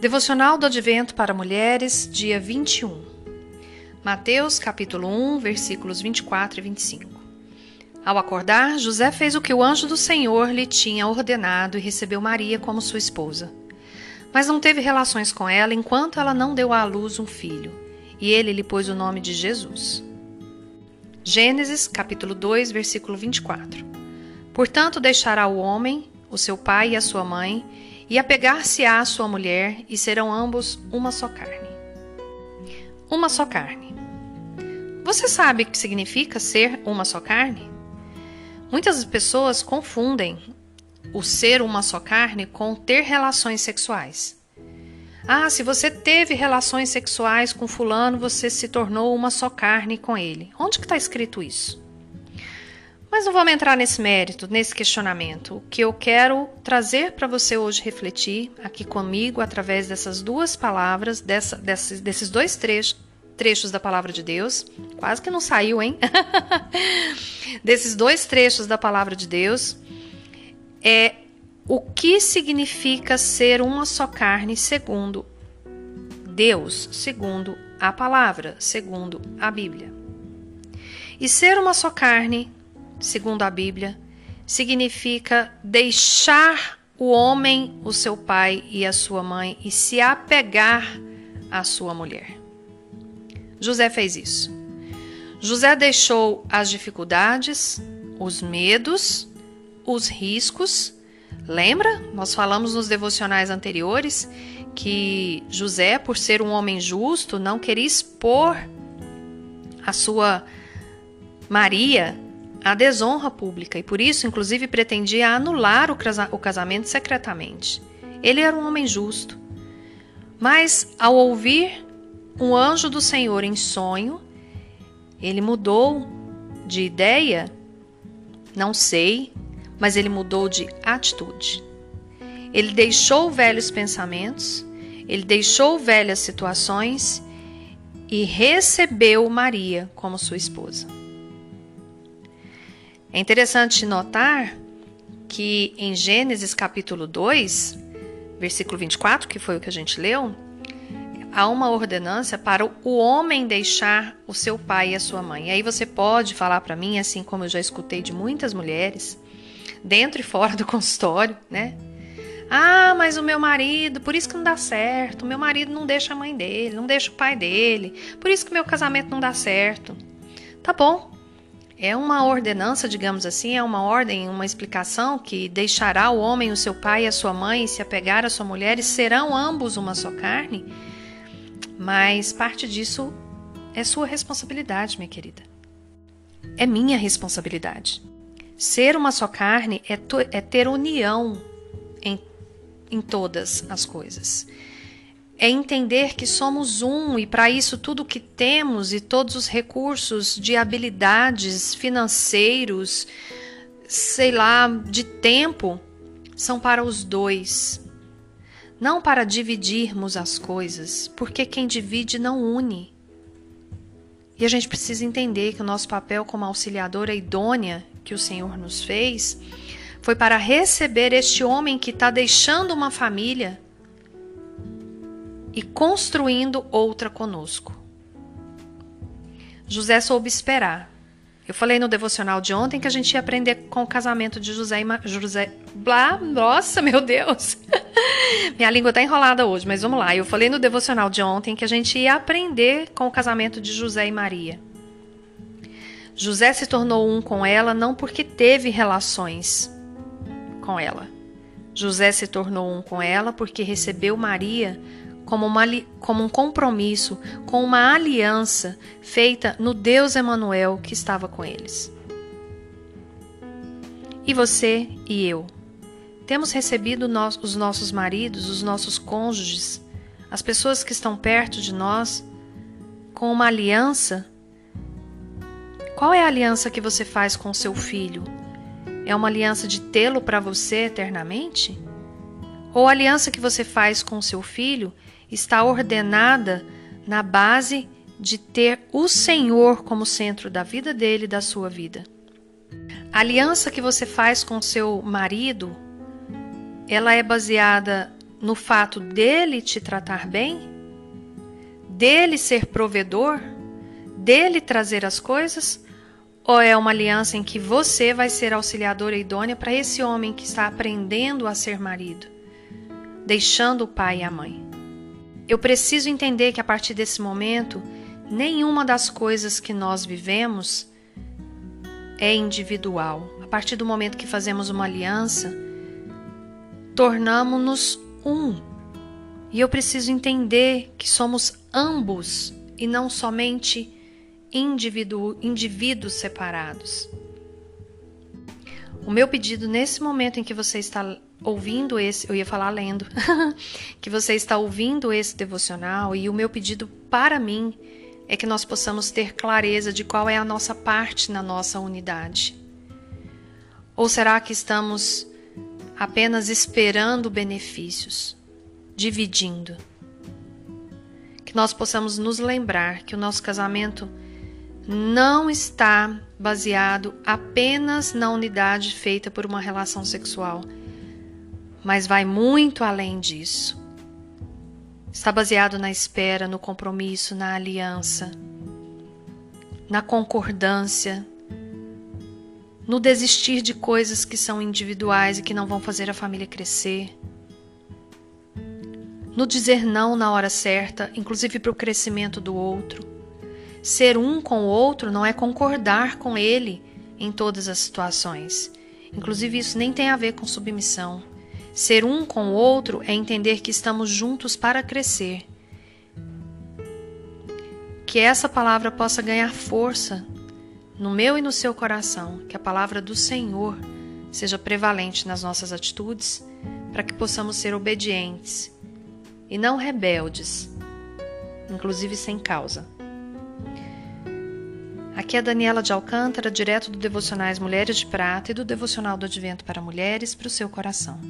Devocional do Advento para Mulheres, dia 21. Mateus, capítulo 1, versículos 24 e 25. Ao acordar, José fez o que o anjo do Senhor lhe tinha ordenado e recebeu Maria como sua esposa. Mas não teve relações com ela enquanto ela não deu à luz um filho, e ele lhe pôs o nome de Jesus. Gênesis, capítulo 2, versículo 24. Portanto, deixará o homem, o seu pai e a sua mãe, e apegar-se-á à sua mulher, e serão ambos uma só carne. Uma só carne. Você sabe o que significa ser uma só carne? Muitas pessoas confundem o ser uma só carne com ter relações sexuais. Ah, se você teve relações sexuais com fulano, você se tornou uma só carne com ele. Onde que está escrito isso? Mas não vamos entrar nesse mérito, nesse questionamento. O que eu quero trazer para você hoje refletir aqui comigo, através dessas duas palavras, dessa, desses, desses dois trechos, trechos da palavra de Deus. Quase que não saiu, hein? desses dois trechos da palavra de Deus. É o que significa ser uma só carne segundo Deus, segundo a palavra, segundo a Bíblia. E ser uma só carne segundo a Bíblia, significa deixar o homem, o seu pai e a sua mãe e se apegar à sua mulher. José fez isso. José deixou as dificuldades, os medos, os riscos. Lembra? Nós falamos nos devocionais anteriores que José, por ser um homem justo, não queria expor a sua Maria a desonra pública e por isso, inclusive, pretendia anular o casamento secretamente. Ele era um homem justo. Mas, ao ouvir um anjo do Senhor em sonho, ele mudou de ideia? Não sei, mas ele mudou de atitude. Ele deixou velhos pensamentos, ele deixou velhas situações e recebeu Maria como sua esposa. É interessante notar que em Gênesis capítulo 2, versículo 24, que foi o que a gente leu, há uma ordenança para o homem deixar o seu pai e a sua mãe. E aí você pode falar para mim, assim como eu já escutei de muitas mulheres, dentro e fora do consultório, né? Ah, mas o meu marido, por isso que não dá certo. O meu marido não deixa a mãe dele, não deixa o pai dele. Por isso que meu casamento não dá certo. Tá bom, é uma ordenança, digamos assim, é uma ordem, uma explicação que deixará o homem o seu pai e a sua mãe se apegar à sua mulher e serão ambos uma só carne. Mas parte disso é sua responsabilidade, minha querida. É minha responsabilidade. Ser uma só carne é, é ter união em, em todas as coisas é entender que somos um e para isso tudo que temos e todos os recursos de habilidades financeiros, sei lá, de tempo, são para os dois. Não para dividirmos as coisas, porque quem divide não une. E a gente precisa entender que o nosso papel como auxiliadora idônea que o Senhor nos fez foi para receber este homem que está deixando uma família e construindo outra conosco. José soube esperar. Eu falei no devocional de ontem que a gente ia aprender com o casamento de José e Ma José. Blá, nossa, meu Deus! Minha língua tá enrolada hoje, mas vamos lá. Eu falei no devocional de ontem que a gente ia aprender com o casamento de José e Maria. José se tornou um com ela não porque teve relações com ela. José se tornou um com ela porque recebeu Maria como, uma, como um compromisso, com uma aliança feita no Deus Emanuel que estava com eles. E você e eu temos recebido os nossos maridos, os nossos cônjuges, as pessoas que estão perto de nós, com uma aliança? Qual é a aliança que você faz com seu filho? É uma aliança de tê-lo para você eternamente? Ou a aliança que você faz com seu filho está ordenada na base de ter o Senhor como centro da vida dele e da sua vida. A aliança que você faz com seu marido, ela é baseada no fato dele te tratar bem? Dele ser provedor? Dele trazer as coisas? Ou é uma aliança em que você vai ser auxiliadora idônea para esse homem que está aprendendo a ser marido, deixando o pai e a mãe? Eu preciso entender que a partir desse momento, nenhuma das coisas que nós vivemos é individual. A partir do momento que fazemos uma aliança, tornamos-nos um. E eu preciso entender que somos ambos e não somente indivíduo, indivíduos separados. O meu pedido nesse momento em que você está ouvindo esse, eu ia falar lendo, que você está ouvindo esse devocional e o meu pedido para mim é que nós possamos ter clareza de qual é a nossa parte na nossa unidade. Ou será que estamos apenas esperando benefícios, dividindo? Que nós possamos nos lembrar que o nosso casamento não está baseado apenas na unidade feita por uma relação sexual, mas vai muito além disso está baseado na espera, no compromisso, na aliança, na concordância, no desistir de coisas que são individuais e que não vão fazer a família crescer, no dizer não na hora certa, inclusive para o crescimento do outro. Ser um com o outro não é concordar com ele em todas as situações. Inclusive, isso nem tem a ver com submissão. Ser um com o outro é entender que estamos juntos para crescer. Que essa palavra possa ganhar força no meu e no seu coração, que a palavra do Senhor seja prevalente nas nossas atitudes, para que possamos ser obedientes e não rebeldes, inclusive sem causa. Aqui é Daniela de Alcântara, direto do Devocionais Mulheres de Prata e do Devocional do Advento para Mulheres, para o seu coração.